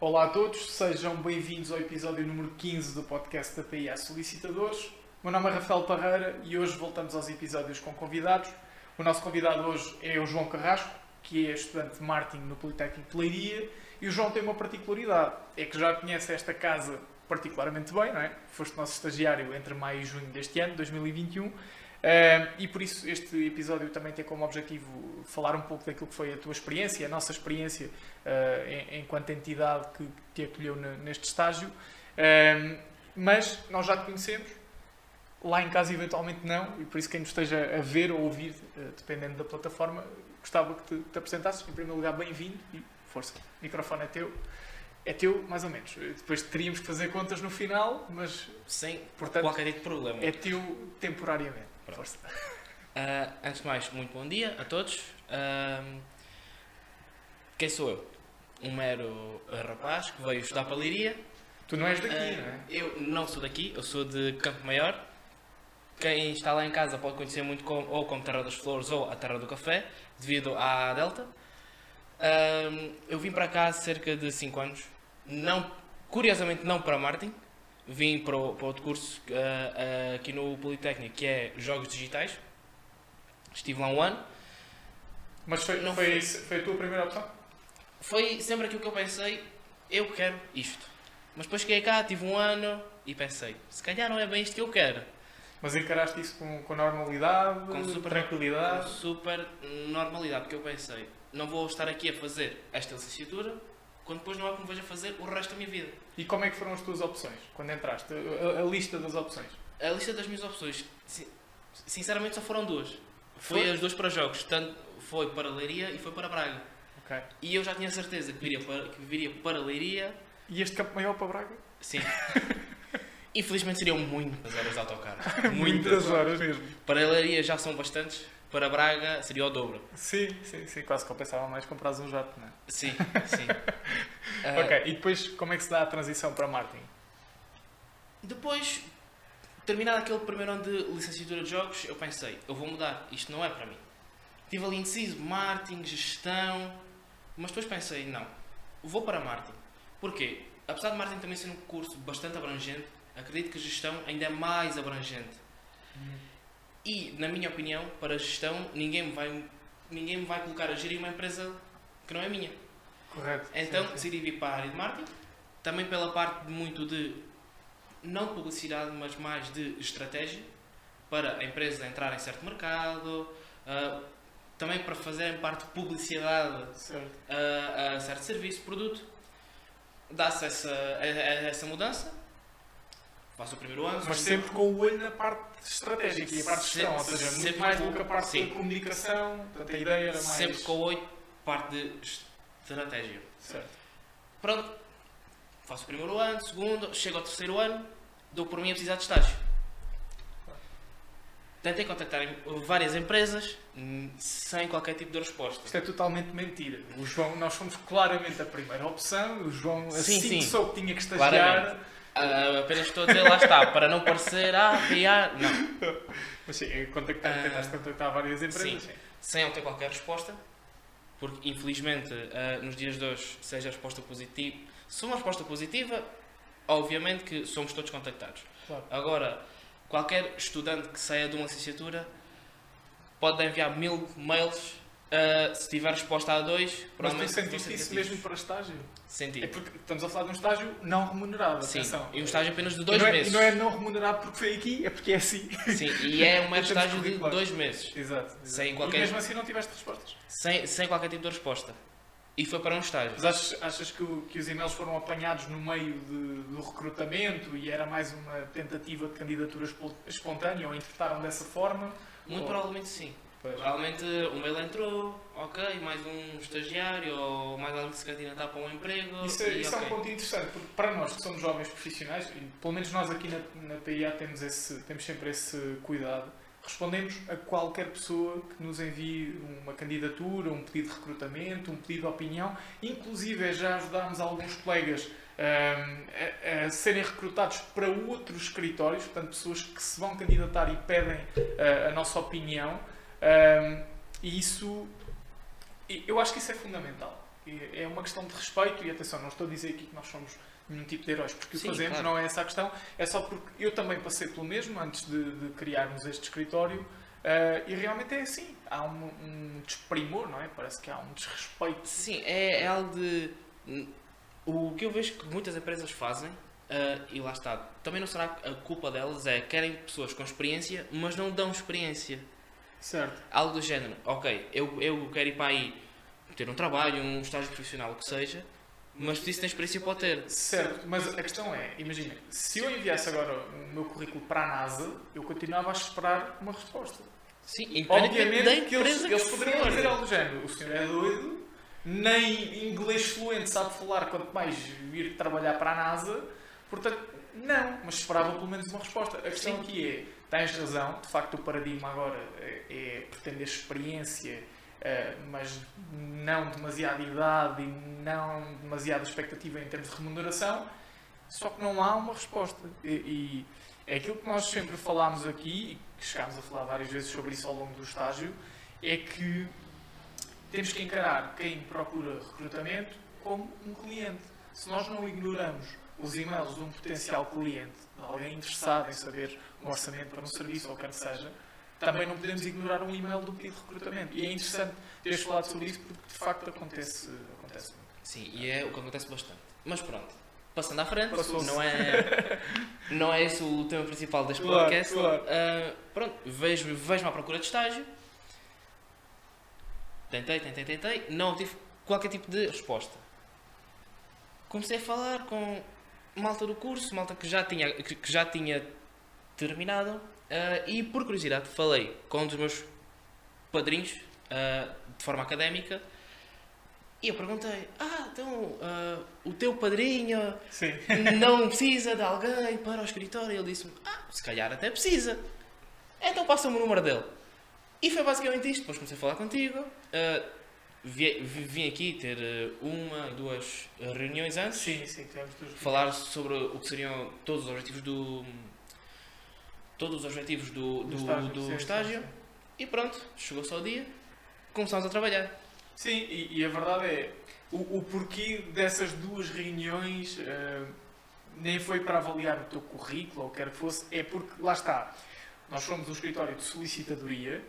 Olá a todos, sejam bem-vindos ao episódio número 15 do podcast da PIA Solicitadores. Meu nome é Rafael Parreira e hoje voltamos aos episódios com convidados. O nosso convidado hoje é o João Carrasco, que é estudante de marketing no Politécnico de Leiria. E o João tem uma particularidade, é que já conhece esta casa particularmente bem, não é? Foste nosso estagiário entre maio e junho deste ano, 2021. Uh, e por isso este episódio também tem como objetivo falar um pouco daquilo que foi a tua experiência, a nossa experiência uh, enquanto entidade que te acolheu neste estágio. Uh, mas nós já te conhecemos, lá em casa eventualmente não, e por isso quem nos esteja a ver ou ouvir, dependendo da plataforma, gostava que te, te apresentasses. Em primeiro lugar, bem-vindo e força, o microfone é teu. É teu, mais ou menos. Depois teríamos que fazer contas no final, mas. Sem portanto, qualquer tipo de problema. É teu temporariamente. Força. Uh, antes de mais, muito bom dia a todos. Uh, quem sou eu? Um mero rapaz que veio estudar para a Liria. Tu não és daqui, uh, não é? Eu não sou daqui, eu sou de Campo Maior. Quem está lá em casa pode conhecer muito ou como Terra das Flores ou a Terra do Café, devido à Delta. eu vim para cá há cerca de 5 anos. Não, curiosamente, não para marketing vim para, o, para outro curso uh, uh, aqui no Politécnico, que é Jogos Digitais. Estive lá um ano. Mas foi, não foi, foi, a tua primeira opção? Foi sempre aquilo que eu pensei, eu quero isto. Mas depois cheguei cá, tive um ano e pensei, se calhar não é bem isto que eu quero. Mas encaraste isso com, com normalidade, com super, tranquilidade? Com super normalidade, porque eu pensei, não vou estar aqui a fazer esta licenciatura quando depois não há como vejo fazer o resto da minha vida. E como é que foram as tuas opções, quando entraste? A, a lista das opções? A lista das minhas opções, sinceramente só foram duas. Foi, foi as duas para jogos, tanto foi para Leiria e foi para Braga. Okay. E eu já tinha certeza que viria para, que viria para Leiria. E este campo maior para Braga? Sim. Infelizmente seriam muitas horas de autocarro. Muitas, muitas horas mesmo. Para Leiria já são bastantes, para Braga seria o dobro. Sim, sim, sim. Quase compensava mais comprar um jato, não é? Sim, sim. uh, ok, e depois como é que se dá a transição para marketing? Depois, terminado aquele primeiro ano de licenciatura de jogos, eu pensei, eu vou mudar, isto não é para mim. Estive ali indeciso, marketing, gestão, mas depois pensei, não, vou para marketing. Porquê? Apesar de marketing também ser um curso bastante abrangente, acredito que gestão ainda é mais abrangente. Hum. E, na minha opinião, para gestão, ninguém me vai, ninguém me vai colocar a gerir uma empresa que não é minha. Correto. Então sim, sim. decidi vir para a área de marketing, também pela parte de muito de, não publicidade, mas mais de estratégia, para a empresa entrar em certo mercado, uh, também para fazerem parte de publicidade a, a certo serviço, produto. Dá-se essa, a, a essa mudança Faço o primeiro ano. Mas sempre com o olho na parte estratégica e a parte de gestão, ou seja, sempre muito mais do que a parte sim. de comunicação, portanto a ideia era mais... Sempre com o olho, parte de estratégia. Certo. Pronto, faço o primeiro ano, segundo, chego ao terceiro ano, dou por mim a precisar de estágio. Tentei contactar várias empresas hum, sem qualquer tipo de resposta. Isto é totalmente mentira. O João, nós fomos claramente a primeira opção. O João, assim sim, sim. que soube que tinha que estagiar, Claramente Uh, apenas estou a dizer, lá está, para não parecer, ah, PA, não. Mas sim, contactar, uh, tentaste contactar várias empresas. Sim, sim. sem obter qualquer resposta, porque infelizmente uh, nos dias de hoje, seja a resposta positiva, se uma resposta positiva, obviamente que somos todos contactados. Claro. Agora, qualquer estudante que saia de uma licenciatura pode enviar mil mails Uh, se tiver resposta a dois, Mas tu sentiste isso mesmo para estágio? Senti. É porque estamos a falar de um estágio não remunerado. Sim, atenção. e um estágio apenas de dois e é, meses. E não é não remunerado porque foi aqui, é porque é assim. Sim, e é um estágio de dois meses. Exato. exato. Sem qualquer... E mesmo assim não tiveste respostas? Sem, sem qualquer tipo de resposta. E foi para um estágio. Mas achas, achas que, que, os e-mails foram apanhados no meio de, do recrutamento e era mais uma tentativa de candidatura espontânea ou interpretaram dessa forma? Muito ou... provavelmente sim. Pois. Provavelmente o mail entrou, ok, mais um estagiário ou mais alguém que se candidatar para um emprego. Isso, é, isso okay. é um ponto interessante, porque para nós que somos jovens profissionais, e pelo menos nós aqui na, na PIA temos, esse, temos sempre esse cuidado, respondemos a qualquer pessoa que nos envie uma candidatura, um pedido de recrutamento, um pedido de opinião. Inclusive já ajudámos alguns colegas um, a, a, serem recrutados para outros escritórios, portanto pessoas que se vão candidatar e pedem uh, a nossa opinião. Um, e isso, eu acho que isso é fundamental. é uma questão de respeito e atenção, não estou a dizer aqui que nós somos nenhum tipo de heróis porque Sim, o fazemos, claro. não é essa a questão, é só porque eu também passei pelo mesmo antes de, de criarmos este escritório eh, e realmente é assim, há um, um desprimor, não é? Parece que há um desrespeito. Sim, é, é algo de. O que eu vejo que muitas empresas fazem, ah, e lá está, também não será a culpa delas, é querem pessoas com experiência, mas não dão experiência. Certo. Algo do género, ok, eu, eu quero ir para aí ter um trabalho, um estágio profissional, o que seja, mas preciso ter experiência para o ter. Certo, mas a questão é, imagina, se eu enviasse agora o meu currículo para a NASA, eu continuava a esperar uma resposta. Sim, Obviamente da que eles, eles poderiam dizer algo do género. O senhor é doido, nem inglês fluente sabe falar, quanto mais vir trabalhar para a NASA. Portanto, não, mas esperava pelo menos uma resposta. A questão Sim. aqui é, tens razão, de facto o paradigma agora é, é pretender experiência, eh, mas não demasiada idade e não demasiada expectativa em termos de remuneração, só que não há uma resposta. E, é aquilo que nós sempre falámos aqui, e que chegámos a falar várias vezes sobre isso ao longo do estágio, é que temos que encarar quem procura recrutamento como um cliente. Se nós não ignoramos os e-mails de um potencial cliente, alguém interessado em saber um orçamento para um serviço ou quer que seja, também não podemos ignorar um e-mail do pedido de recrutamento. E é interessante teres falado sobre isso porque de facto acontece, acontece muito. Sim, e é o que acontece bastante. Mas pronto, passando à frente, não é, não é esse o tema principal deste Claro, podcast. claro. Ah, pronto, vejo- vejo-me à procura de estágio. Tentei, tentei, tentei. Não tive qualquer tipo de resposta. Comecei a falar com malta do curso, malta que já tinha, que, que já tinha terminado. ah, e por curiosidade falei com um dos meus padrinhos ah, de forma académica. E eu perguntei: Ah, então ah, o teu padrinho Sim. não precisa de alguém para o escritório. Ele disse-me: Ah, se calhar até precisa. Então passa-me o número dele. E foi basicamente isto. Depois comecei a falar contigo. vi- vim aqui ter ah, uma, duas reuniões antes. Sim, sim, tivemos duas Falar sobre o que seriam todos os objetivos do. Todos os objetivos do, do, do sim, sim, estágio. sim. E pronto, chegou-se ao dia. Começámos a trabalhar. Sim, e, e a verdade é, o, o porquê dessas duas reuniões eh, nem foi para avaliar o teu currículo ou o que quer que fosse, é porque, lá está, nós somos um escritório de solicitadoria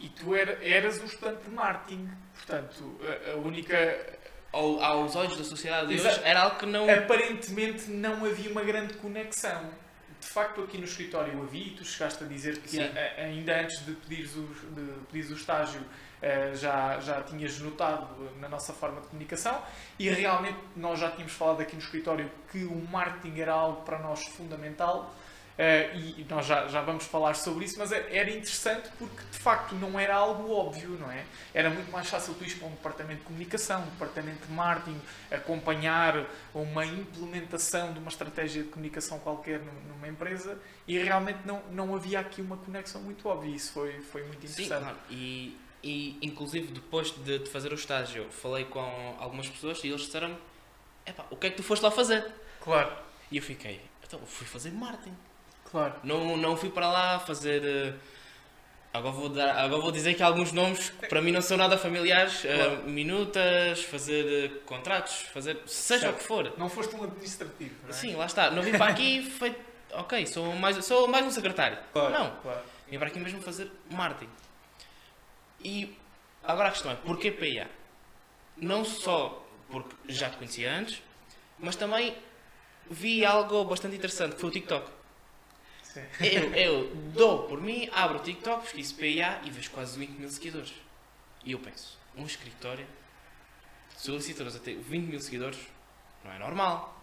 e tu era, eras um estudante de marketing, portanto, a, a única... Ao, aos olhos da sociedade de hoje, era algo que não. Aparentemente não havia uma grande conexão. De facto, aqui no escritório havia, e tu chegaste a dizer que a- ainda antes de pedires o, de pedires o estágio eh, já, já tinhas notado na nossa forma de comunicação e realmente nós já tínhamos falado aqui no escritório que o marketing era algo para nós fundamental e nós já, já vamos falar sobre isso, mas é- era interessante porque de facto não era algo óbvio, não é? Era muito mais fácil tu ires para um departamento de comunicação, um departamento de marketing, acompanhar uma implementação de uma estratégia de comunicação qualquer num- numa empresa e realmente não, não havia aqui uma conexão muito óbvia. Isso foi, foi muito Sim, interessante. claro. E, e inclusive depois de, de fazer o estágio, falei com algumas pessoas e eles disseram-me: "Epá, o que é que tu foste lá fazer? Claro, E eu fiquei: então, fui fazer marketing. Claro. Não, não fui para lá fazer. eh, Agora vou, dar, agora vou dizer que há alguns nomes que para mim não são nada familiares. eh, Claro. minutas, fazer eh, contratos, fazer. seja Certo. o que for. Não foste um administrativo, não é? Sim, lá está. Não vim para aqui foi. Ok, sou mais, sou mais um secretário. Claro, Não, claro. Vim para aqui mesmo fazer marketing. E agora a questão é, porquê PIA? Não só porque já te conhecia antes, mas também vi algo bastante interessante, que foi o TikTok. Sim. Eu, eu dou por mim, abro o TikTok, pesquiso PIA e vejo quase 20 mil seguidores. E eu penso, um escritório solicitadores a ter 20 mil seguidores não é normal.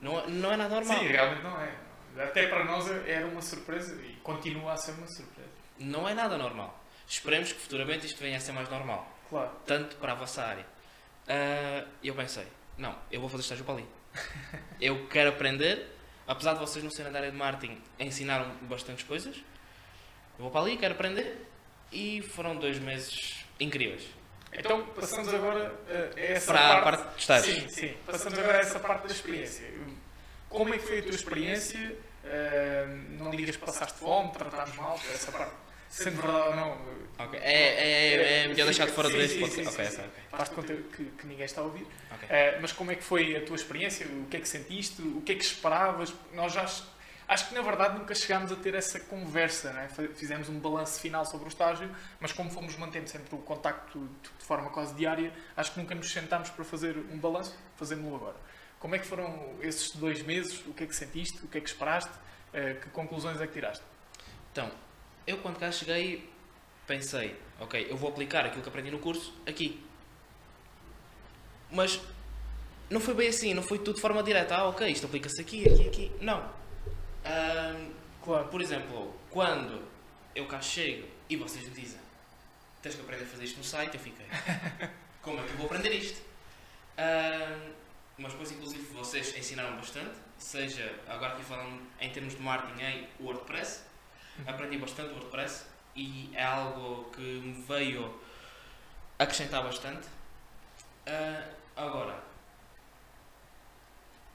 Não, é- não é nada normal. Sim, realmente não é. Até para nós era uma surpresa e continua a ser uma surpresa. Não é nada normal. Esperemos que futuramente isto venha a ser mais normal. Claro. tanto para a vossa área. Ah, eu pensei, não, eu vou fazer estágio para ali. eu quero aprender, apesar de vocês não serem da área de marketing, ensinaram bastantes coisas. Eu vou para ali, quero aprender. E foram dois meses incríveis. Então passamos agora a essa Para a parte. parte de estágio. Sim, sim. Passamos agora a essa parte da experiência. Como é que foi a tua experiência? Ah, não digas que passaste fome, trataste mal, essa parte sendo verdade ou não, Ok. É, é, é melhor deixar de fora deste sim, podcast. Ok, sim, ok, sim. Faz de conta que, que ninguém está a ouvir. ok. Eh, mas como é que foi a tua experiência? O que é que sentiste? O que é que esperavas? Nós já acho que na verdade nunca chegámos a ter essa conversa, né? Fizemos um balanço final sobre o estágio, mas como fomos mantendo sempre o contacto de forma quase diária, acho que nunca nos sentámos para fazer um balanço, fazemos-lo agora. Como é que foram esses dois meses? O que é que sentiste? O que é que esperaste? Eh, que conclusões é que tiraste? Então, eu quando cá cheguei, pensei, ok, eu vou aplicar aquilo que aprendi no curso aqui. Mas não foi bem assim, não foi tudo de forma direta. Ah, ok, isto aplica-se aqui, aqui, aqui. Não. Ahm, Claro. por exemplo, quando eu cá chego e vocês me dizem tens que aprender a fazer isto no site, eu fiquei. Como é que eu vou aprender isto? Ahm, mas depois, inclusive, vocês ensinaram bastante, seja agora aqui falando em termos de marketing em WordPress, aprendi bastante WordPress e é algo que me veio acrescentar bastante. Ah, agora,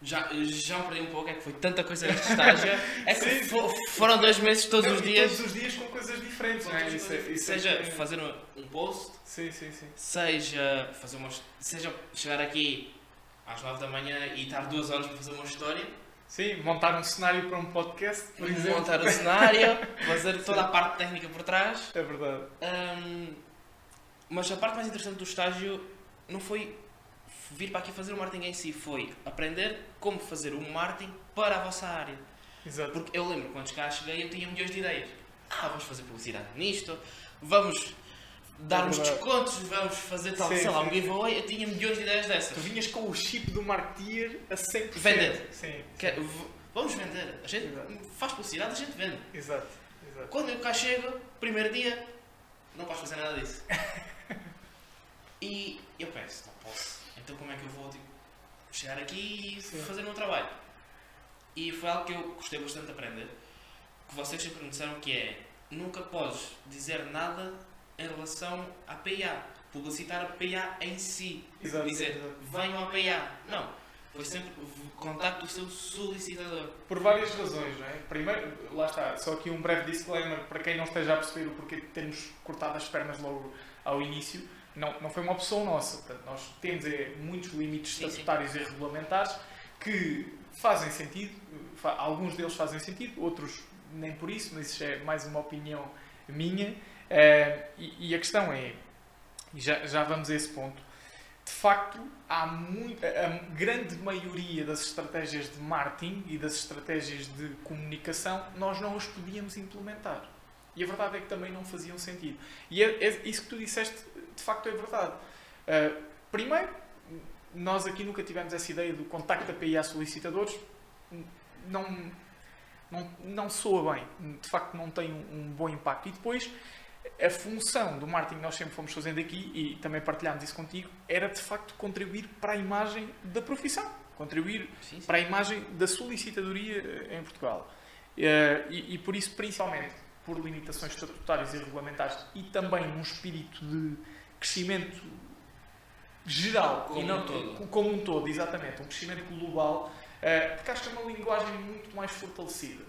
já, já me perdi um pouco, é que foi tanta coisa neste estágio, é que Sim, sim. fo- foram dois meses todos os dias. Todos os dias com coisas diferentes, não é? Isso é- isso é seja que- fazer um, post, sim. seja fazer uma, seja chegar aqui às 9 da manhã e estar duas horas para fazer uma história, Sim, montar um cenário para um podcast, por exemplo. montar o cenário, fazer toda a parte técnica por trás. É verdade. Hum, mas a parte mais interessante do estágio não foi vir para aqui fazer o marketing em si, foi aprender como fazer o marketing para a vossa área. Exato. Porque eu lembro quando cá cheguei eu tinha milhões de ideias. Ah, vamos fazer publicidade nisto, vamos dar É descontos, vamos fazer tal, Sim, sei lá, sim. um giveaway. Eu tinha milhões de ideias dessas. Tu vinhas com o chip do marketeer a 100%. Vender. Sim. Que- v- vamos vender. A gente Exato. faz publicidade, a gente vende. Exato. Exato. Quando eu cá chego, primeiro dia, não posso fazer nada disso. e eu penso, não posso. Então como é que eu vou tipo, chegar aqui e Sim. fazer o meu trabalho? E foi algo que eu gostei bastante de aprender. Que vocês sempre me disseram que é nunca podes dizer nada em relação à PA. Publicitar a PA em si. Exato, dizer, exato. venham à PA. Não. Foi sempre contacte o seu solicitador. Por várias razões, não é? Primeiro, lá está, só aqui um breve disclaimer para quem não esteja a perceber o porquê de termos cortado as pernas logo ao início. Não, não foi uma opção nossa. Portanto, nós temos é, muitos limites Sim, sim. estatutários e regulamentares que fazem sentido. alguns deles fazem sentido, outros nem por isso, mas isso é mais uma opinião minha. Eh, e, e a questão é, e já, já vamos a esse ponto, de facto, há muito, a grande maioria das estratégias de marketing e das estratégias de comunicação nós não as podíamos implementar. E a verdade é que também não faziam sentido. E é, é- isso que tu disseste, de facto, é verdade. Uh, primeiro, nós aqui nunca tivemos essa ideia do contacto API a solicitadores. Não, não, não soa bem. De facto, não tem um, um bom impacto. E depois, a função do marketing que nós sempre fomos fazendo aqui, e também partilhámos isso contigo, era de facto contribuir para a imagem da profissão. Contribuir Sim, sim. para a imagem da solicitadoria eh, em Portugal. Eh, E, e por isso, principalmente por limitações estatutárias e regulamentares e também num espírito de crescimento geral Como e não um todo. como um todo, exatamente, um crescimento global, eh, porque acho que é uma linguagem muito mais fortalecida.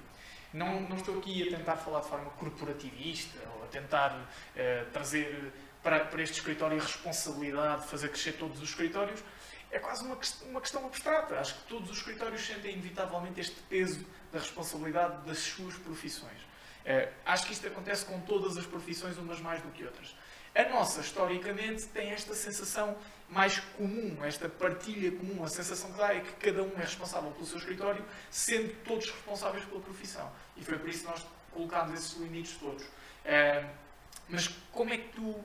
Não, não estou aqui a tentar falar de forma corporativista ou a tentar eh, trazer para, para este escritório a responsabilidade de fazer crescer todos os escritórios. É quase uma, uma questão abstrata. Acho que todos os escritórios sentem inevitavelmente este peso da responsabilidade das suas profissões. Eh, acho que isto acontece com todas as profissões, umas mais do que outras. A nossa, historicamente, tem esta sensação mais comum, esta partilha comum. A sensação que dá é que cada um é responsável pelo seu escritório, sendo todos responsáveis pela profissão. E foi por isso que nós colocámos esses limites todos. Eh, mas como é que tu,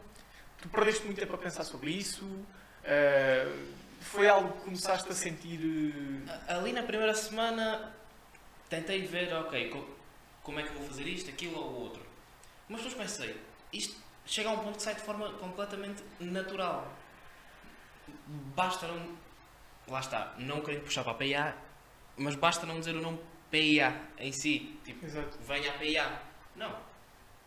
tu perdeste muito tempo a pensar sobre isso? Eh, foi algo que começaste a sentir. eh, Ali na primeira semana tentei ver, ok, co- como é que vou fazer isto, aquilo ou outro. Mas depois pensei, isto chega a um ponto que sai de forma completamente natural. Basta não. Lá está, não querendo puxar para a PIA, mas basta não dizer o nome PIA em si. Tipo, Exato. venha à PIA. Não.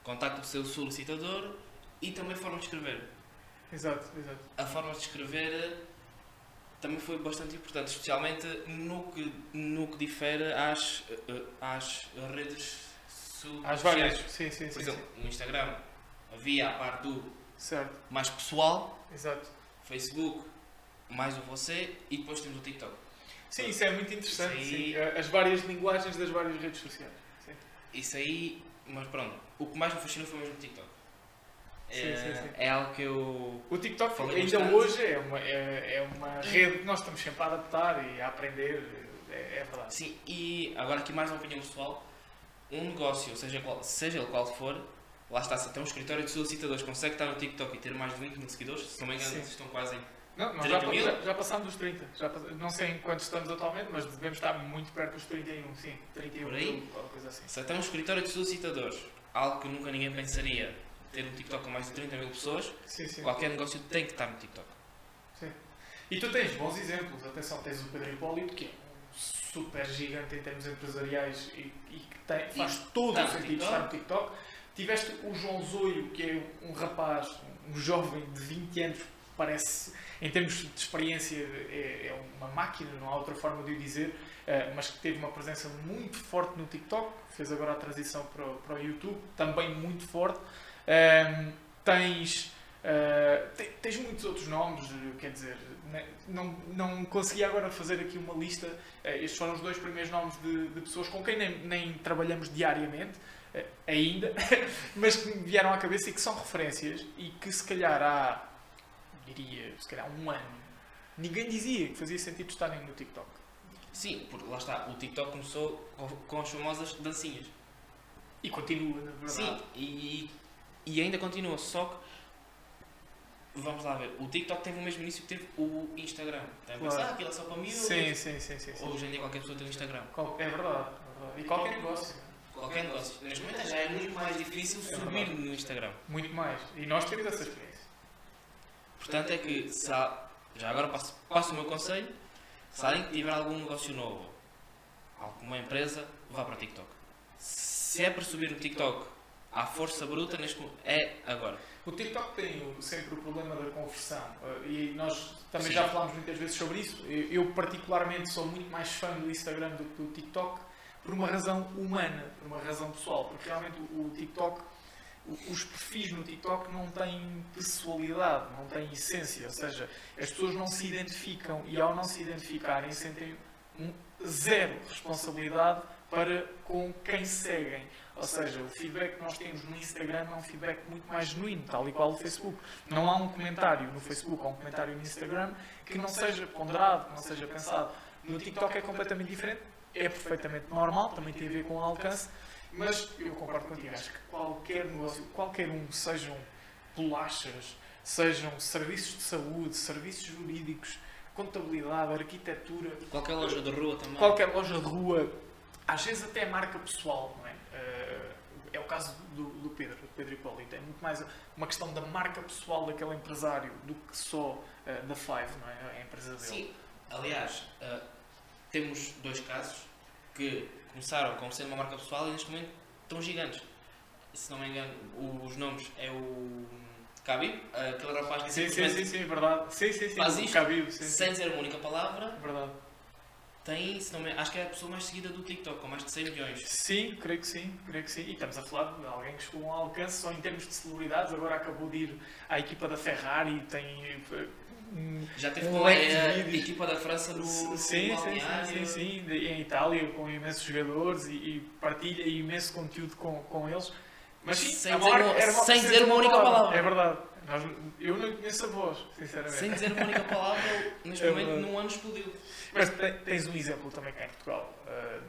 Contacte o seu solicitador e também a forma de escrever. Exato, exato. a forma de escrever eh, também foi bastante importante, especialmente no que, no que difere às, eh, às redes Às sociais. várias. Sim, sim, Por sim. exemplo, sim. no Instagram havia a parte do Certo, mais pessoal, exato. Facebook mais o você e depois temos o TikTok. Sim, isso é muito interessante. Aí- sim. As várias linguagens das várias redes sociais. Sim. Isso aí, mas pronto, o que mais me fascinou foi mesmo o TikTok. Sim, é, sim, sim. é algo que eu. O TikTok ainda bastante. hoje é uma, é, é uma rede que nós estamos sempre a adaptar e a aprender. É, é verdade. Sim, e agora aqui mais uma opinião pessoal. Um negócio, seja, qual, seja ele qual for, lá está, se até um escritório de solicitadores consegue estar no TikTok e ter mais de 20 mil seguidores, se não me engano, Sim. estão quase em. Não, nós já, 30 mil? já, já passámos dos 30. Já não sei em quantos estamos atualmente, mas devemos estar muito perto dos 31. Sim, 31 Por aí? mil, coisa assim. Se até um escritório de solicitadores, algo que nunca ninguém pensaria, ter um TikTok com mais de 30 mil pessoas, Sim, sim. qualquer negócio tem que estar no TikTok. E tu tens bons exemplos. Atenção, tens o Pedro Hipólito, que é um super gigante em termos empresariais e, e que tem- faz todo está o sentido TikTok. estar no TikTok. Tiveste o João Zoio, que é um rapaz, um jovem de 20 anos, parece, em termos de experiência, é, é uma máquina, não há outra forma de o dizer, eh, mas que teve uma presença muito forte no TikTok, fez agora a transição para, o- para o YouTube, também muito forte. Ahm, tens, te- tens muitos outros nomes, quer dizer, não, não consegui agora fazer aqui uma lista. Eh, estes foram os dois primeiros nomes de, de pessoas com quem nem, nem trabalhamos diariamente, eh, ainda, mas que me vieram à cabeça e que são referências e que se calhar há, diria, se calhar um ano, ninguém dizia que fazia sentido estarem no TikTok. Sim, porque lá está, o TikTok começou com, com as famosas dancinhas. E continua, na verdade. Sim, e, e ainda continua, só que vamos lá ver, o TikTok teve o mesmo início que teve o Instagram. Tem a Claro. pensar, aquilo é só para mim. Sim, sim, sim, sim, sim. Hoje em dia qualquer pessoa tem um Instagram. É verdade, é verdade. E qualquer negócio. Qualquer negócio. Neste momento já é muito mais difícil É subir no Instagram. Muito mais. E nós temos essa experiência. Portanto é que, se há, já agora passo, passo o meu conselho, se alguém que tiver algum negócio novo, alguma empresa, vá para o TikTok. Se é para subir no TikTok à força bruta, neste é agora. O TikTok tem sempre o problema da conversão eh, e nós também Sim. já falámos muitas vezes sobre isso. Eu, particularmente sou muito mais fã do Instagram do que do TikTok por uma razão humana, por uma razão pessoal, porque realmente o, TikTok, os perfis no TikTok não têm personalidade, não têm essência, ou seja, as pessoas não se identificam e ao não se identificarem sentem um zero responsabilidade para com quem seguem. Ou seja, o feedback que nós temos no Instagram é um feedback muito mais genuíno, tal e qual o Facebook. Não há um comentário no Facebook ou um comentário no Instagram que não seja ponderado, que não seja pensado. No TikTok é completamente diferente, é perfeitamente normal, também tem a ver com o alcance, mas eu concordo contigo, acho que qualquer negócio, qualquer um, sejam bolachas, sejam serviços de saúde, serviços jurídicos, contabilidade, arquitetura, Qualquer loja de rua também. qualquer loja de rua, às vezes até marca pessoal, não é? É o caso do, do Pedro, do Pedro Hipólito. É muito mais uma questão da marca pessoal daquele empresário do que só eh, da Five, não é? A empresa dele. Sim, aliás, ah, temos dois casos que começaram como sendo uma marca pessoal e neste momento estão gigantes. Se não me engano, os nomes é o Khabib, aquele rapaz que Sim, sim, sim, sim, verdade. Sim, sim, sim. Faz isto Khabib, sim, sim. sem dizer uma única palavra, Verdade. Tem, se não me, acho que é a pessoa mais seguida do TikTok, com mais de 100 milhões. Sim, creio que sim, creio que sim. E estamos a falar de alguém que chegou a um alcance só em termos de celebridades. Agora acabou de ir à equipa da Ferrari, tem. eh, Já teve Um com de a vídeos. equipa da França no, Sim, sim, sim, sim, sim, de- em Itália com imensos jogadores e, e partilha imenso conteúdo com, com eles. Mas sim, Sem a dizer marca uma- sem dizer uma única palavra. É verdade. Eu não conheço a voz, sinceramente. Sem dizer uma única palavra, neste É momento, num ano explodiu. Mas te- tens um exemplo também cá em Portugal, uh,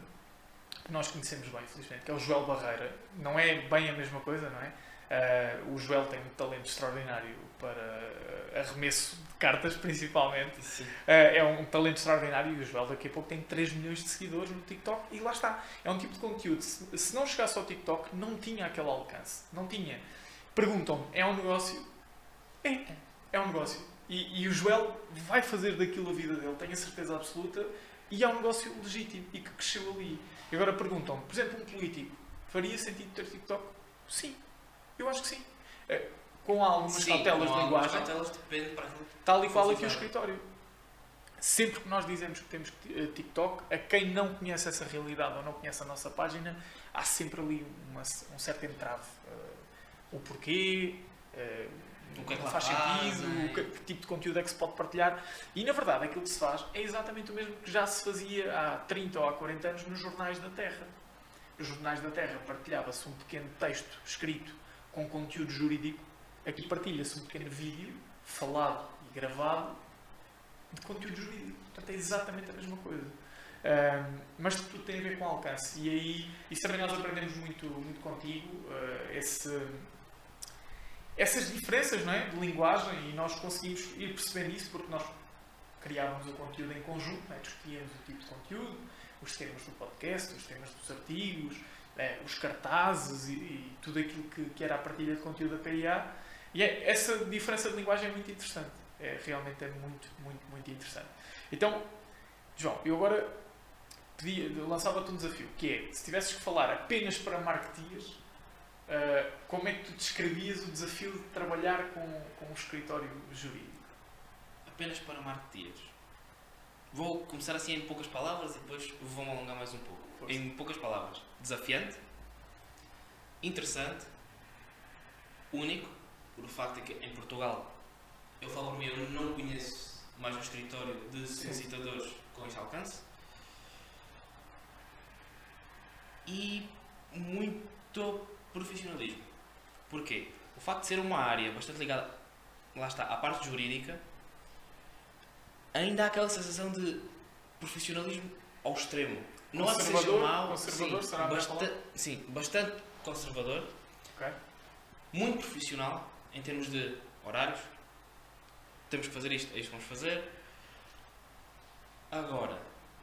que nós conhecemos bem, felizmente, que é o Joel Barreira. Não é bem a mesma coisa, não é? Uh, o Joel tem um talento extraordinário para arremesso de cartas, principalmente. Uh, é um talento extraordinário e o Joel daqui a pouco tem 3 milhões de seguidores no TikTok e lá está. É um tipo de conteúdo. Se, se não chegasse ao TikTok, não tinha aquele alcance. Não tinha. Perguntam-me, é um negócio? É. É um negócio. E, e o Joel vai fazer daquilo a vida dele, tenho a certeza absoluta, e é um negócio legítimo e que cresceu ali. E agora perguntam-me, por exemplo, um político, faria sentido ter TikTok? Sim. Eu acho que sim. Eh, Com algumas Sim, cautelas de linguagem cautelas, depende para tal e qual aqui o escritório. sempre que nós dizemos que temos eh, TikTok, a quem não conhece essa realidade ou não conhece a nossa página, há sempre ali uma, um certo entrave. Uh, o porquê, uh, o que é que faz sentido, é? o que, que tipo de conteúdo é que se pode partilhar. E na verdade, aquilo que se faz é exatamente o mesmo que já se fazia há 30 ou há 40 anos nos jornais da Terra. Nos jornais da Terra partilhava-se um pequeno texto escrito com conteúdo jurídico. Aqui partilha-se um pequeno vídeo falado e gravado de conteúdo jurídico. Portanto, é exatamente a mesma coisa. Um, mas tudo tem a ver com alcance. E aí, isso também nós aprendemos muito, muito contigo, uh, esse, essas diferenças não é, de linguagem, e nós conseguimos ir percebendo isso porque nós criávamos o conteúdo em conjunto, é? discutíamos o tipo de conteúdo, os temas do podcast, os temas dos artigos, é, os cartazes e, e, tudo aquilo que, que, era a partilha de conteúdo da PIA. E é, essa diferença de linguagem é muito interessante. É, realmente é muito, muito, muito interessante. Então, João, eu agora lançava-te um desafio, que é, se tivesses que falar apenas para marketeers, uh, como é que tu descrevias o desafio de trabalhar com, com um escritório jurídico? Apenas para marketeers. Vou começar assim em poucas palavras e depois vou-me alongar mais um pouco. Força. Em poucas palavras. Desafiante, interessante, único, por o facto de que em Portugal, eu falo por mim, eu não conheço mais um escritório de solicitadores com este alcance. E muito profissionalismo. Porquê? O facto de ser uma área bastante ligada, lá está, à parte jurídica, ainda há aquela sensação de profissionalismo ao extremo. Não há que seja mau, conservador, sim, será bastante, sim, bastante conservador, okay. muito profissional em termos de horários. Temos que fazer isto, é isto que vamos fazer. Agora,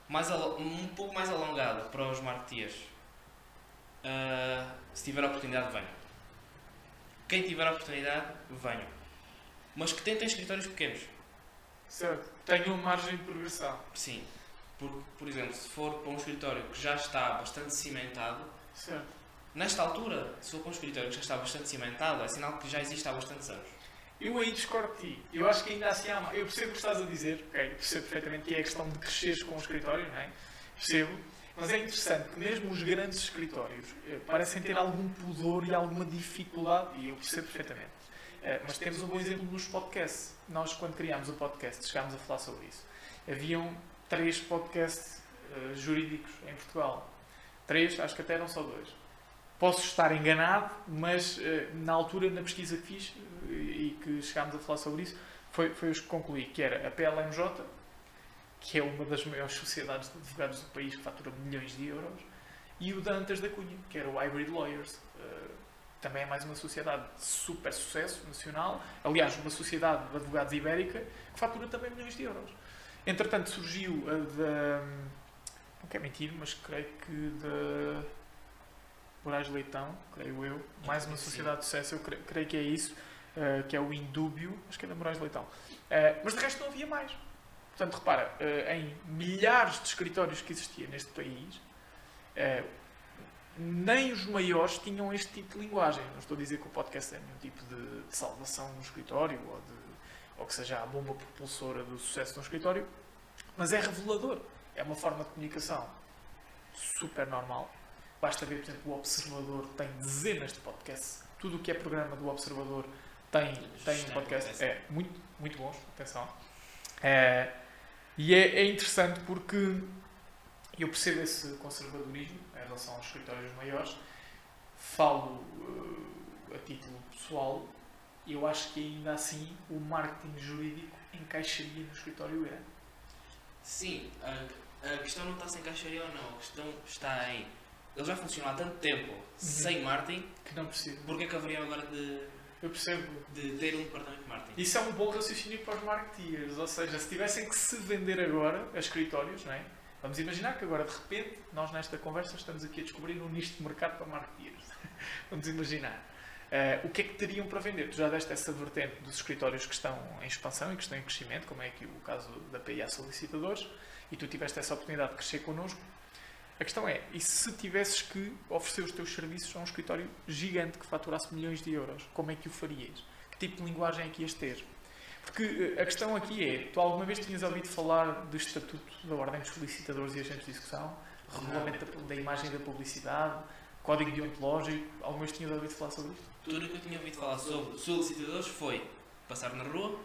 mais um pouco mais alongado para os marketeers. Uh, se tiver a oportunidade, venham. Quem tiver a oportunidade, venham. Mas que tentem escritórios pequenos. Certo. Tenham margem de progressão. Sim. Por, por exemplo, se for para um escritório que já está bastante cimentado, certo. nesta altura, se for para um escritório que já está bastante cimentado, é sinal que já existe há bastantes anos. Eu aí discordo de ti. Eu acho que ainda assim há. Eu percebo o que estás a dizer, ok? Percebo perfeitamente que é a questão de cresceres com o escritório, não é? Percebo. Mas é interessante que mesmo os grandes escritórios eh, parecem ter algum pudor e alguma dificuldade, e eu percebo perfeitamente. Eh, mas temos um bom exemplo nos podcasts. Nós, quando criámos o podcast, chegámos a falar sobre isso. Haviam três podcasts uh, jurídicos em Portugal. Três, acho que até eram só dois. Posso estar enganado, mas na altura, na pesquisa que fiz e que chegámos a falar sobre isso, foi, foi os que concluí, que era a PLMJ, que é uma das maiores sociedades de advogados do país, que fatura milhões de euros, e o Dantas da Cunha, que era o Hybrid Lawyers. também é mais uma sociedade de super sucesso nacional, aliás, uma sociedade de advogados ibérica, que fatura também milhões de euros. Entretanto, surgiu a da. Não quero mentir, mas creio que da. Moraes Leitão, creio eu. Mais uma sociedade de sucesso, eu creio, creio que é isso, uh, que é o Indúbio, acho que é da Moraes Leitão. Uh, mas de resto não havia mais. Portanto, repara, uh, em milhares de escritórios que existia neste país, nem os maiores tinham este tipo de linguagem. Não estou a dizer que o podcast é nenhum tipo de, de salvação no escritório ou de ou que seja a bomba propulsora do sucesso no escritório, mas é revelador. É uma forma de comunicação super normal. Basta ver, por exemplo, o Observador tem dezenas de podcasts. Tudo o que é programa do Observador tem, tem um podcast. É muito, muito bons, atenção. É, e é, é interessante porque eu percebo esse conservadorismo em relação aos escritórios maiores. Falo uh, a título pessoal, eu acho que ainda assim o marketing jurídico encaixaria no escritório grande. Sim, a, a questão não está se encaixaria ou não, a questão está em. Ele já funciona há tanto tempo uhum. sem marketing que não precisa. Porquê que haveria agora de. Eu percebo. De ter um departamento de marketing. Isso é um bom raciocínio para os marketeers, ou seja, se tivessem que se vender agora a escritórios, não é? Vamos imaginar que agora, de repente, nós nesta conversa estamos aqui a descobrir um nicho de mercado para marketeers. Vamos imaginar. Uh, o que é que teriam para vender? Tu já deste essa vertente dos escritórios que estão em expansão e que estão em crescimento, como é aqui o caso da PIA Solicitadores, e tu tiveste essa oportunidade de crescer connosco. A questão é, e se tivesses que oferecer os teus serviços a um escritório gigante que faturasse milhões de euros, como é que o farias? Que tipo de linguagem é que ias ter? Porque eh, a questão aqui é, tu alguma vez tinhas ouvido falar do Estatuto da Ordem dos Solicitadores e Agentes de Execução? Regulamento da, da imagem da publicidade? Código deontológico? Alguma vez tinhas ouvido falar sobre isto? Tudo o que eu tinha ouvido falar sobre solicitadores foi passar na rua,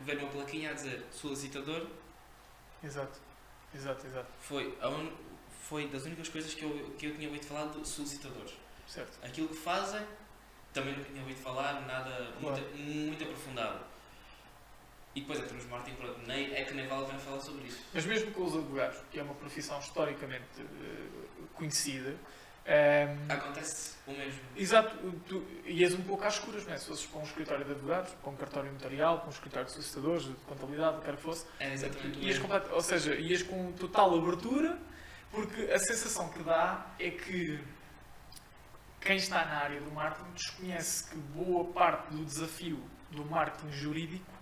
ver uma plaquinha a dizer solicitador, Exato. Exato, exato. foi, a un... foi das únicas coisas que eu, que eu tinha ouvido falar de solicitadores. Certo. Aquilo que fazem, também nunca tinha ouvido falar, nada Claro. muito, muito aprofundado. E depois, em termos de marketing, pronto, nem, é que nem vale a pena falar sobre isso. Mas mesmo com os advogados, que é uma profissão historicamente eh, conhecida, ehm, Acontece o mesmo. Exato, tu ias um pouco às escuras, não é? Se fosses para um escritório de advogados, para um cartório notarial, para um escritório de solicitadores, de contabilidade, o que quer que fosse, É exatamente ias ou seja, ias com total abertura, porque a sensação que dá é que quem está na área do marketing desconhece que boa parte do desafio do marketing jurídico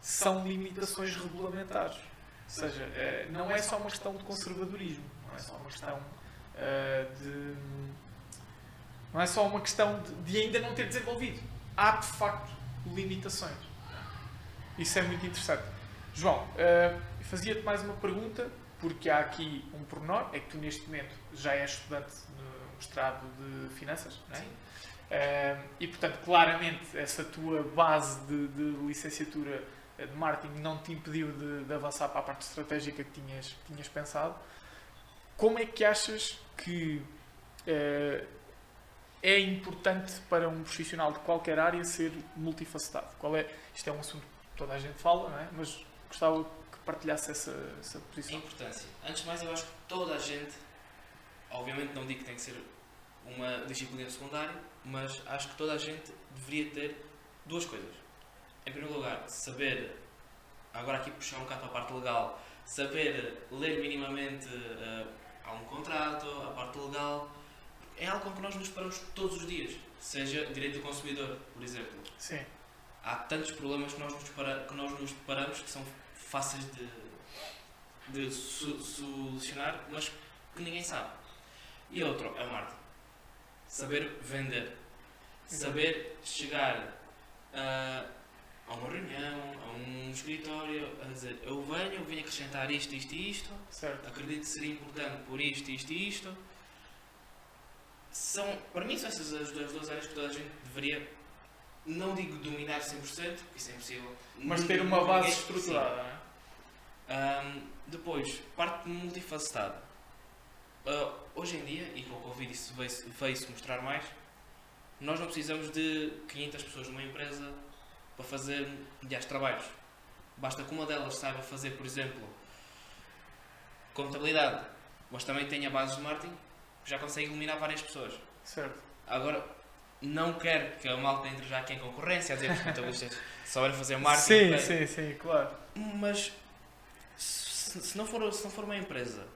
são limitações regulamentares. Ou seja, eh, não é só uma questão de conservadorismo, não é só uma questão eh, de. Não é só uma questão de, ainda não ter desenvolvido. Há, de facto, limitações. Isso é muito interessante. João, eh, fazia-te mais uma pergunta, porque há aqui um pormenor, é que tu neste momento já és estudante no mestrado de Finanças, não é? Eh, e portanto, claramente, essa tua base de, de licenciatura eh, de marketing não te impediu de, de avançar para a parte estratégica que tinhas, tinhas pensado. Como é que achas que eh, é importante para um profissional de qualquer área ser multifacetado? Qual é, isto é um assunto que toda a gente fala, não é? mas gostava que partilhasse essa, essa A posição. importância. Antes de mais, eu acho que toda a gente, obviamente não digo que tem que ser uma disciplina secundária, mas acho que toda a gente deveria ter duas coisas. Em primeiro lugar, saber, agora aqui puxar um bocado para a parte legal, saber ler minimamente eh, há um contrato, a parte legal, é algo com que nós nos paramos todos os dias, seja direito do consumidor, por exemplo. Sim, Há tantos problemas que nós nos, para, que nós nos deparamos que são fáceis de, de so- solucionar, mas que ninguém sabe. E outro é o marketing. Saber vender. Saber chegar a, a uma reunião, a um escritório, a dizer eu venho, eu venho acrescentar isto, isto e isto, certo. acredito que seria importante por isto, isto e isto. São, para mim, são essas as duas, duas áreas que toda a gente deveria, não digo dominar 100%, porque isso é impossível. Mas ter uma base ninguém- estruturada, não é? depois, parte multifacetada. Ah, hoje em dia, e com o Covid isso veio-se veio-se mostrar mais, nós não precisamos de 500 pessoas numa empresa para fazer milhares de trabalhos. Basta que uma delas saiba fazer, por exemplo, contabilidade, mas também tenha bases de marketing, já consegue eliminar várias pessoas. Certo. Agora, não quero que a malta entre já aqui em concorrência, a dizer que os contabilistas souberem fazer marketing. Sim, sim, sim, claro. mas se, se não for, se não for uma empresa,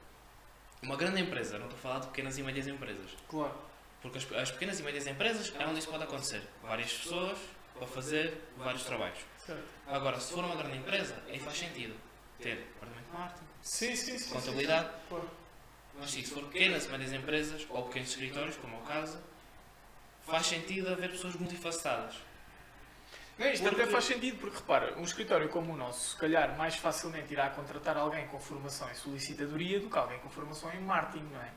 uma grande empresa, não estou a falar de pequenas e médias empresas, Claro. porque as, as pequenas e médias empresas é onde isso pode acontecer. Várias pessoas para fazer vários trabalhos. Certo. Agora, se for uma grande empresa, aí faz sentido ter departamento de marketing, Sim, sim, sim. contabilidade, sim, claro. mas sim, se for pequenas e médias empresas ou pequenos escritórios, como é o caso, faz sentido haver pessoas multifacetadas. Não, isto Porque- até faz sentido, porque repara, um escritório como o nosso, se calhar mais facilmente irá contratar alguém com formação em solicitadoria do que alguém com formação em marketing, não é?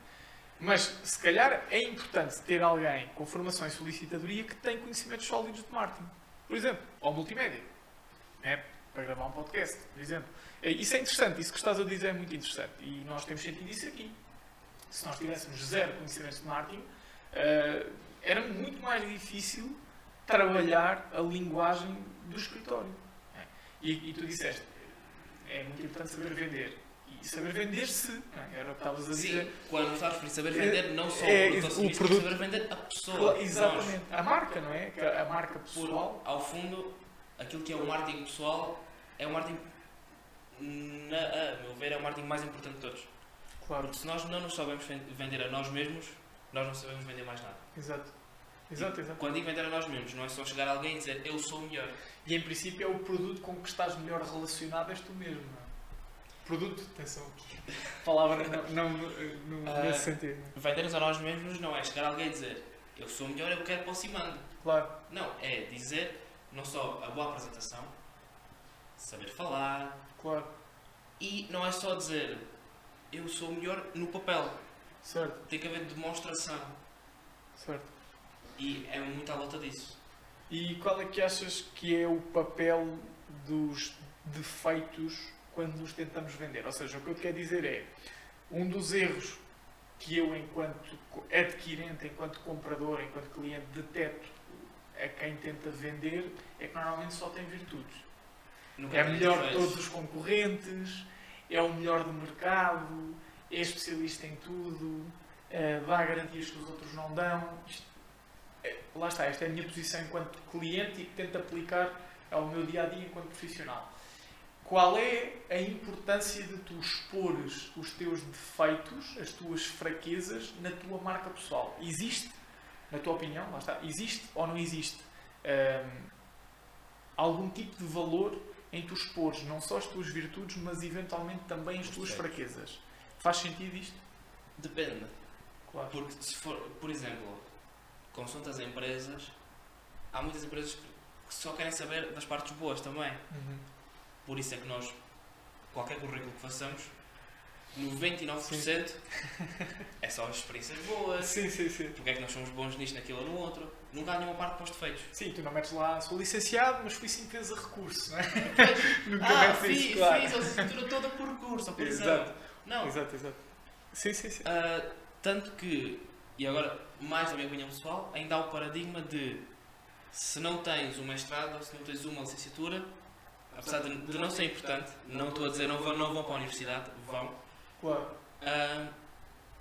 Mas se calhar é importante ter alguém com formação em solicitadoria que tem conhecimentos sólidos de marketing. Por exemplo, ou multimédia. É, para gravar um podcast, por exemplo. É, Isso é interessante, isso que estás a dizer é muito interessante. E nós temos sentido isso aqui. Se nós tivéssemos zero conhecimentos de marketing, eh, era muito mais difícil trabalhar a linguagem do escritório. é? E, e tu disseste, é muito importante saber vender. E saber vender-se, é? era o que estavas a Sim, dizer. quando estás por saber vender, não só É, o produto o produto- mas saber vender a pessoa. Exatamente. A marca, não é? A marca pessoal. ao fundo, aquilo que é o marketing pessoal é o marketing, na, a meu ver, é o marketing mais importante de todos. Claro, Porque se nós não nos sabemos ven- vender a nós mesmos, nós não sabemos vender mais nada. exato. Exato, exato. Quando a nós mesmos, não é só chegar a alguém e dizer eu sou o melhor. E em princípio é o produto com que estás melhor relacionado, és tu mesmo, não é? Produto, atenção aqui. Palavra não, não, não, nesse sentido. Vender-nos a nós mesmos não é chegar a alguém e dizer eu sou o melhor, eu quero aproximando. Claro, Não, é dizer não só a boa apresentação, saber falar. Claro. E não é só dizer eu sou o melhor no papel. Certo, Tem que haver demonstração. certo. E é muito à volta disso. E qual é que achas que é o papel dos defeitos quando os tentamos vender? Ou seja, o que eu quero dizer é, um dos erros que eu, enquanto adquirente, enquanto comprador, enquanto cliente, deteto a quem tenta vender, é que normalmente só tem virtudes. Nunca É melhor defeitos. todos os concorrentes, é o melhor do mercado, é especialista em tudo, eh, dá garantias que os outros não dão. Isto- lá está, esta é a minha posição enquanto cliente e que tento aplicar ao meu dia a dia enquanto profissional. Qual é a importância de tu expores os teus defeitos, as tuas fraquezas na tua marca pessoal? Existe, na tua opinião, lá está, existe ou não existe hum, algum tipo de valor em tu expores não só as tuas virtudes, mas eventualmente também as tuas fraquezas? Faz sentido isto? Depende. Claro. Porque se for, por exemplo, consoante as empresas, há muitas empresas que só querem saber das partes boas também. Uhum. Por isso é que nós, qualquer currículo que façamos, 99% é só as experiências boas. Sim, sim, sim. Porque é que nós somos bons nisto, naquilo ou no outro. Nunca há nenhuma parte para os defeitos. Sim, tu não metes lá, sou licenciado, mas fui cinco vezes a recurso, não é? Nunca ah, metes fiz, isso, claro. fiz a licenciatura toda por curso, ou por Exato. Não, Exato, exato. Sim, sim, sim. Ah, tanto que, e agora mais da minha opinião pessoal, ainda há o paradigma de se não tens um mestrado ou se não tens uma licenciatura, apesar de, de não ser importante, não estou a dizer não vão, não vão para a universidade, vão, Claro. ah,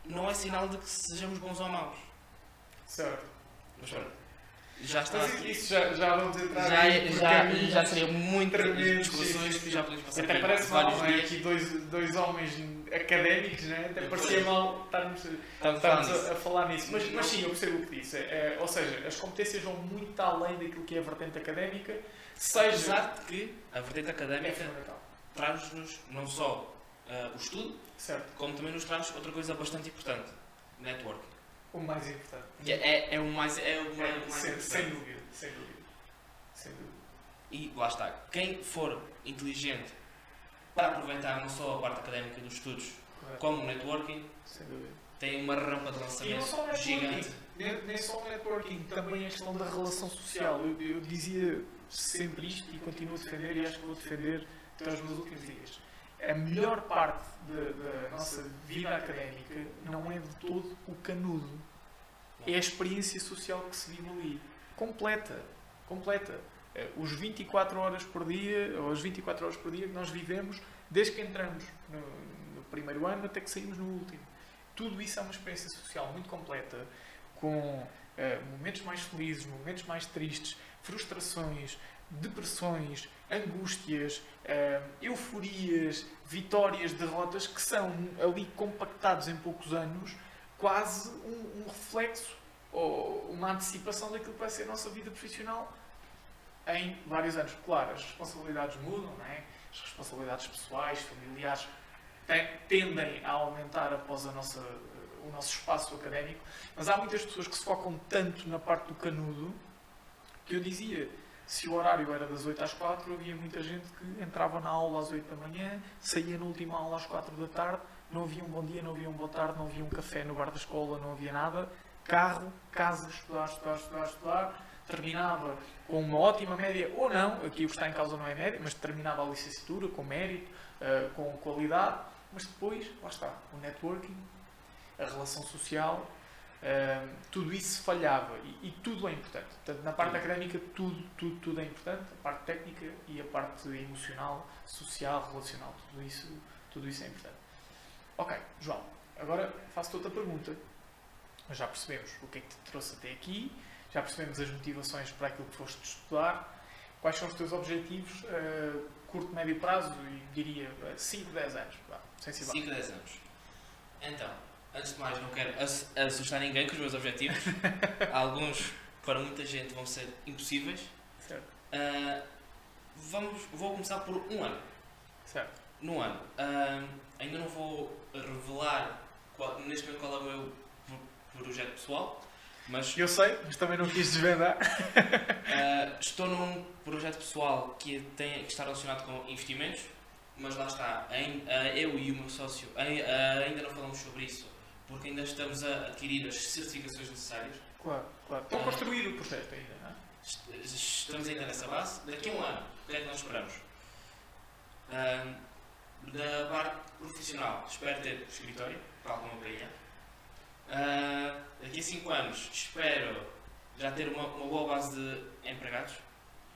não é sinal de que sejamos bons ou maus. Certo. Mas pronto, já está. Mas isso já, já vamos entrar Já, aí é- já, caminhos já seria muitas discussões que já podemos passar Até parece mal, não é? Aqui dois, dois homens académicos, né? Até parecia mal estarmos, Estamos a falar estarmos nisso. a, falar nisso. Mas, mas sim, eu percebo o que disse. É, ou seja, as competências vão muito além daquilo que é a vertente académica, seja. Apesar de que a vertente É académica fundamental. traz-nos não só ah, o estudo, Certo. como também nos traz outra coisa bastante importante: networking. O mais importante. Que é, é o mais, é o mais, É, o mais sem, importante. sem dúvida. Sem dúvida. Sem dúvida. E lá está. Quem for inteligente para aproveitar não só a parte académica dos estudos, Correto. como o networking, tem uma rampa de lançamento gigante. nem, nem só o networking, também a questão da relação social. Eu, eu dizia sempre isto e continuo a defender e acho que vou defender até os meus últimos dias. A melhor parte da, nossa vida académica não é de todo o canudo. É a experiência social que se vive ali. Completa. Completa. Eh, Os 24 horas por dia, ou as 24 horas por dia que nós vivemos desde que entramos no, no primeiro ano até que saímos no último. Tudo isso é uma experiência social muito completa, com eh, momentos mais felizes, momentos mais tristes, frustrações, depressões, angústias, eh, euforias, vitórias, derrotas, que são ali compactados em poucos anos, quase um, um reflexo ou uma antecipação daquilo que vai ser a nossa vida profissional em vários anos. Claro, as responsabilidades mudam, não é? as responsabilidades pessoais, familiares, te- tendem a aumentar após a nossa, o nosso espaço académico, mas há muitas pessoas que se focam tanto na parte do canudo que eu dizia, se o horário era das 8 às 4, havia muita gente que entrava na aula às 8 da manhã, saía na última aula às 4 da tarde, não havia um bom dia, não havia um boa tarde, não havia um café no bar da escola, não havia nada. Carro, casa, estudar, estudar, estudar, estudar, terminava com uma ótima média, ou não, aqui o que está em causa não é média, mas terminava a licenciatura com mérito, eh, com qualidade, mas depois, lá está, o networking, a relação social, tudo isso falhava e, e tudo é importante. Portanto, na parte académica, tudo, tudo, tudo é importante, a parte técnica e a parte emocional, social, relacional, tudo isso, tudo isso é importante. Ok, João, agora faço-te outra pergunta. Já percebemos o que é que te trouxe até aqui, já percebemos as motivações para aquilo que foste estudar. Quais são os teus objetivos a curto, médio prazo e diria 5, 10 anos? Vá, sensivelmente. 5 a 10 anos. Então, antes de mais, não quero ass- assustar ninguém com os meus objetivos. Alguns, para muita gente, vão ser impossíveis. Certo, Ah, vamos, vou começar por um ano. certo. No ano. Ah, ainda não vou revelar qual- neste momento qual é o meu pro- projeto pessoal, Mas Eu sei, mas também não quis desvendar. uh, estou num projeto pessoal que, tem, que está relacionado com investimentos, mas lá está, uh, eu e o meu sócio uh, ainda não falamos sobre isso, porque ainda estamos a adquirir as certificações necessárias. Claro, claro. Estão a construir o projeto ainda, não é? Est- Estamos ainda nessa base. Daqui a um ano, o que é que nós esperamos? Da parte profissional, espero ter escritório, tal como a daqui a 5 anos, espero já ter uma, uma boa base de empregados.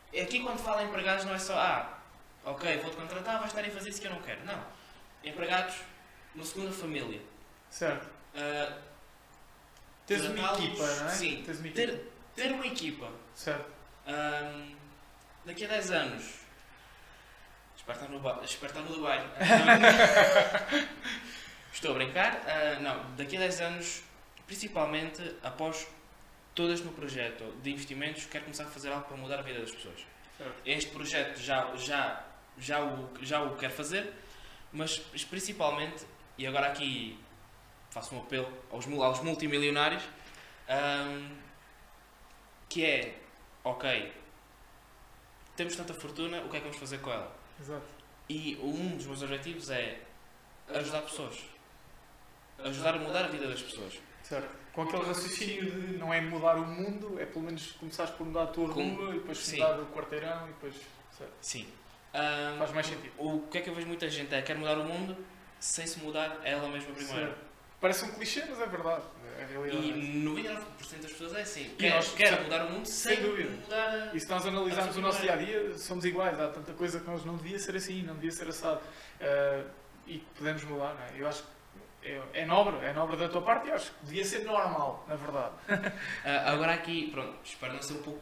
Aqui, quando falo em empregados, não é só, ah, ok, vou-te contratar, vais estar a fazer isso que eu não quero. Não. Empregados, uma segunda família. Certo. Ah, Tens uma equipa, não é? sim. Tens uma equipa. ter, ter uma equipa Certo. Ahm, daqui a 10 anos. Espero estar no, ba- espero estar no Dubai. Estou a brincar. Ah, não, daqui a 10 anos, principalmente após todo este meu projeto de investimentos, quero começar a fazer algo para mudar a vida das pessoas. Certo. Este projeto já, já, já, o, já o quero fazer, mas principalmente, e agora aqui faço um apelo aos, aos multimilionários, ahm, que é, ok, temos tanta fortuna, o que é que vamos fazer com ela? Exato. E um dos meus objetivos é ajudar pessoas. Ajudar a mudar a vida das pessoas. Certo. Com aquele raciocínio de não é mudar o mundo, é pelo menos começares por mudar a tua Com- rua e depois sim. mudar o quarteirão e depois. Certo. Sim. Ahm, Faz mais sentido. o que é que eu vejo muita gente é quer mudar o mundo sem se mudar ela mesma primeiro. Certo. Parece um clichê, mas é verdade. É realidade. E 99% das pessoas é assim. E Quer, nós- mudar o mundo sem sem, dúvida. mudar. E se nós analisarmos o nosso dia a dia, somos iguais. Há tanta coisa que nós não devia ser assim, não devia ser assado. Eh, e que podemos mudar, não é? Eu acho que é, é nobre, é nobre da tua parte e acho que devia ser normal, na verdade. Ah, agora aqui, pronto, espero não ser um pouco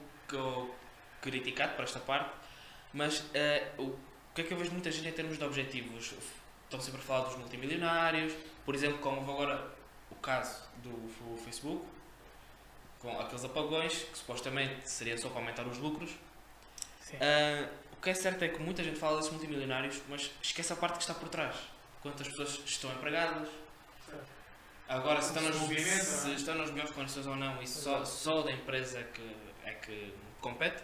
criticado para esta parte, mas ah, o que é que eu vejo muita gente em termos de objetivos? Estão sempre a falar dos multimilionários, por exemplo, como houve agora o caso do, Facebook, com aqueles apagões, que supostamente seria só para aumentar os lucros. Sim. Ah, o que é certo é que muita gente fala desses multimilionários, mas esquece a parte que está por trás. Quantas pessoas estão empregadas, Agora, se estão, nas, Se é? estão nas melhores condições ou não, isso só, só da empresa é que, é que compete.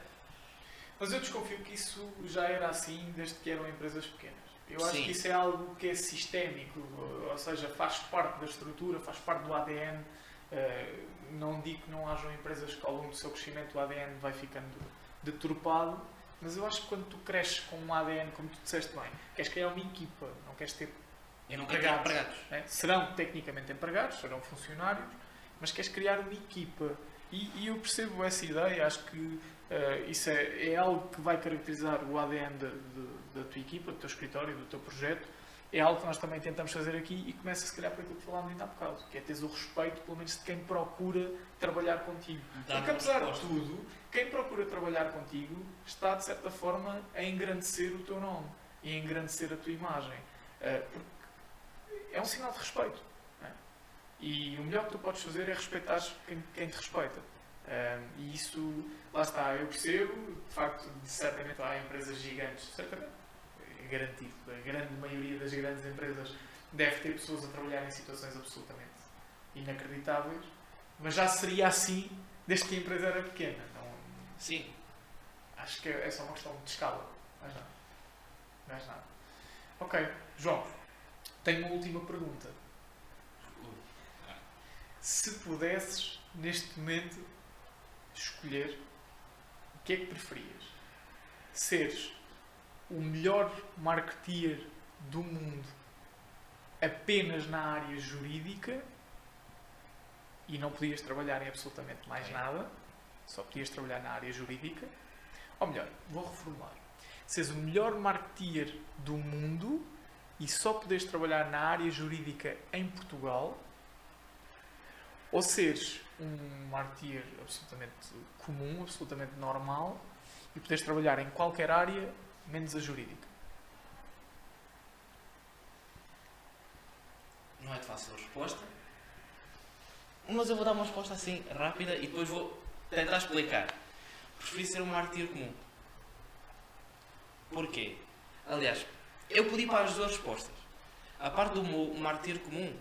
Mas eu desconfio que isso já era assim desde que eram empresas pequenas. Eu acho Sim. que isso é algo que é sistémico, ou seja, faz parte da estrutura, faz parte do ADN. Eh, Não digo que não hajam empresas que ao longo do seu crescimento o ADN vai ficando deturpado, mas eu acho que quando tu cresces com um ADN, como tu disseste bem, queres criar uma equipa, não queres ter Eu não Empregados. empregados. né? serão tecnicamente empregados, serão funcionários, mas queres criar uma equipa. E, e eu percebo essa ideia, acho que eh, isso é, é algo que vai caracterizar o ADN da, de- da tua equipa, do teu escritório, do teu projeto. É algo que nós também tentamos fazer aqui e começa se calhar por aquilo que falámos ainda há bocado, que é teres o respeito, pelo menos, de quem procura trabalhar contigo. Dar Porque apesar de tudo, quem procura trabalhar contigo está, de certa forma, a engrandecer o teu nome e a engrandecer a tua imagem. Eh, porque é um sinal de respeito. é? E o melhor que tu podes fazer é respeitar quem, quem te respeita. Eh, e isso, lá está, eu percebo, de facto, certamente há empresas gigantes, certamente, garantido, a grande maioria das grandes empresas deve ter pessoas a trabalhar em situações absolutamente inacreditáveis, mas já seria assim desde que a empresa era pequena. Não, Sim. acho que é só uma questão de escala. Mais nada. Mais nada. Ok, João, tenho uma última pergunta. Se pudesses, neste momento, escolher o que é que preferias? Seres o melhor marketeer do mundo apenas na área jurídica e não podias trabalhar em absolutamente mais nada, só podias trabalhar na área jurídica, ou melhor, vou reformular. Seres o melhor marketeer do mundo e só poderes trabalhar na área jurídica em Portugal, ou seres um marketeer absolutamente comum, absolutamente normal e poderes trabalhar em qualquer área menos a jurídica. Não é de fácil a resposta. Mas eu vou dar uma resposta assim rápida e depois vou tentar explicar. Preferi ser um marketeer comum. Porquê? Aliás, eu pedi para as duas respostas. A parte do meu marketeer comum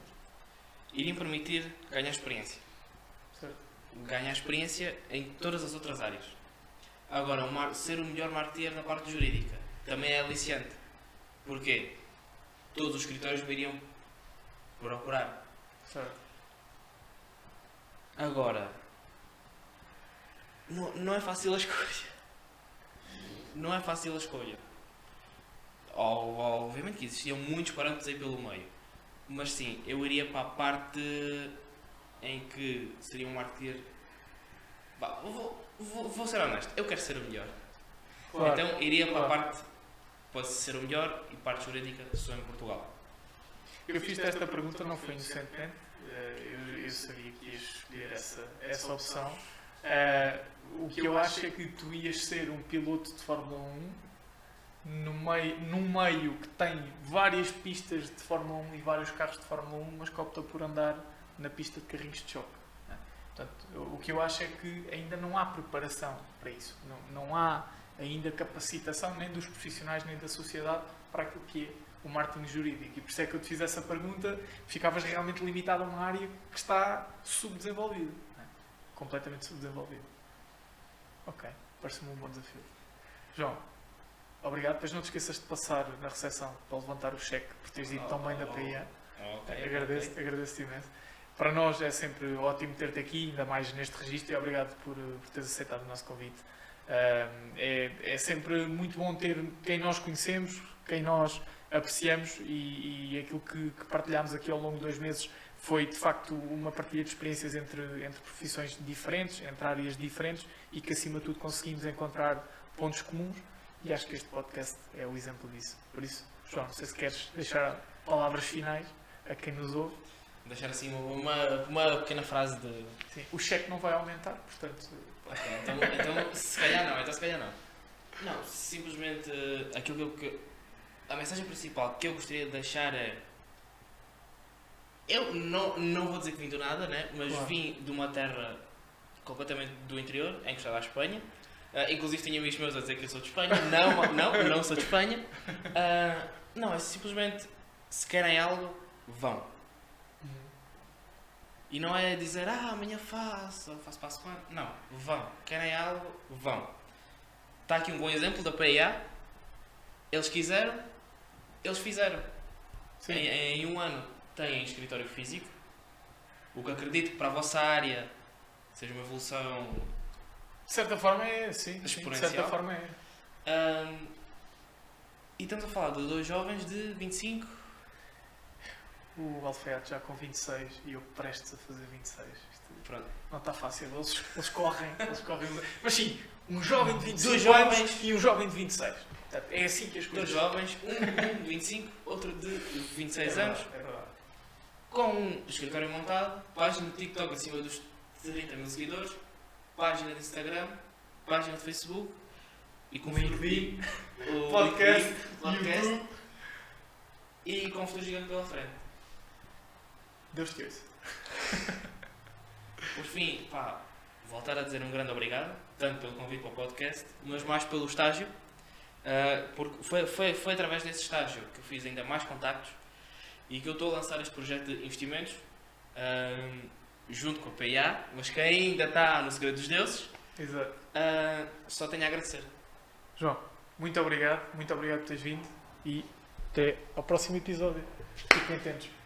iria me permitir ganhar experiência. Certo? ganhar experiência em todas as outras áreas. Agora, o ser o melhor marketeer na parte jurídica também é aliciante. Porquê? Todos os escritórios me iriam procurar. Certo. Agora, não, não é fácil a escolha. Não é fácil a escolha. Obviamente que existiam muitos parâmetros aí pelo meio. Mas sim, eu iria para a parte em que seria um marketeer. Vou, vou, vou ser honesto, eu quero ser o melhor. Claro. Então iria para a parte. Pode ser o melhor e parte jurídica sou em Portugal. Eu fiz esta pergunta, não foi inocentemente. Eh, Eu, eu sabia que ias escolher essa, essa opção. Eh, o que eu acho é que tu ias ser um piloto de Fórmula 1 no meio, num meio que tem várias pistas de Fórmula 1 e vários carros de Fórmula 1, mas que opta por andar na pista de carrinhos de choque. Portanto, o que eu acho é que ainda não há preparação para isso. Não, não há ainda capacitação nem dos profissionais nem da sociedade para aquilo que é o marketing jurídico. E por isso é que eu te fiz essa pergunta, ficavas realmente limitado a uma área que está subdesenvolvida. né? Completamente subdesenvolvida. Ok, parece-me um bom desafio. João, obrigado. Depois não te esqueças de passar na recepção para levantar o cheque por teres ido tão bem da PIA. Ok, Agradeço, agradeço imenso. Para nós é sempre ótimo ter-te aqui, ainda mais neste registro, e obrigado por, por teres aceitado o nosso convite. É, é sempre muito bom ter quem nós conhecemos, quem nós apreciamos e, e aquilo que, que partilhámos aqui ao longo de dois meses foi de facto uma partilha de experiências entre, entre profissões diferentes, entre áreas diferentes e que acima de tudo conseguimos encontrar pontos comuns e acho que este podcast é o exemplo disso. Por isso, João, não sei se queres deixar palavras finais a quem nos ouve. Deixar assim uma, uma pequena frase de. Sim, o cheque não vai aumentar, portanto, então, então se calhar não, então se calhar não. Não, simplesmente eh, aquilo que eu. que- a mensagem principal que eu gostaria de deixar é. Eu não, não vou dizer que vim do nada, né? mas Claro. vim de uma terra completamente do interior, encostada à Espanha. Ah, inclusive tinha amigos meus a dizer que eu sou de Espanha. Não, não, não sou de Espanha. Ah, não, é simplesmente se querem algo, vão. E não é dizer, ah, amanhã faço, faço para a semana. Não, vão. Querem algo, vão. Está aqui um bom exemplo da PIA. Eles quiseram, eles fizeram. sim, Em, em um ano têm escritório físico, o que acredito que para a vossa área seja uma evolução. de certa forma é, sim, sim, de Exponencial. certa forma é. Ahm, e estamos a falar de dois jovens de 25. O Alfredo já com 26 e eu prestes a fazer 26. Isto Pronto. não está fácil, eles, eles correm, eles correm. Mas sim, um jovem de 25 Dois anos jovens. e um jovem de 26. Portanto, é assim que as Dois coisas jovens, um, um de 25, outro de 26 é anos, É verdade. com um escritório montado, página de TikTok acima dos 30 mil seguidores, página de Instagram, página de Facebook e com LinkedIn, o podcast, LinkedIn, podcast YouTube. e com um futuro gigante pela frente. Deus te ouça. Por fim, pá, voltar a dizer um grande obrigado, tanto pelo convite para o podcast, mas mais pelo estágio, ah, porque foi, foi, foi através desse estágio que eu fiz ainda mais contactos e que eu estou a lançar este projeto de investimentos ah, junto com a PIA, mas que ainda está no segredo dos deuses, Exato. ah, só tenho a agradecer. João, muito obrigado, muito obrigado por teres vindo e até ao próximo episódio. Fiquem atentos.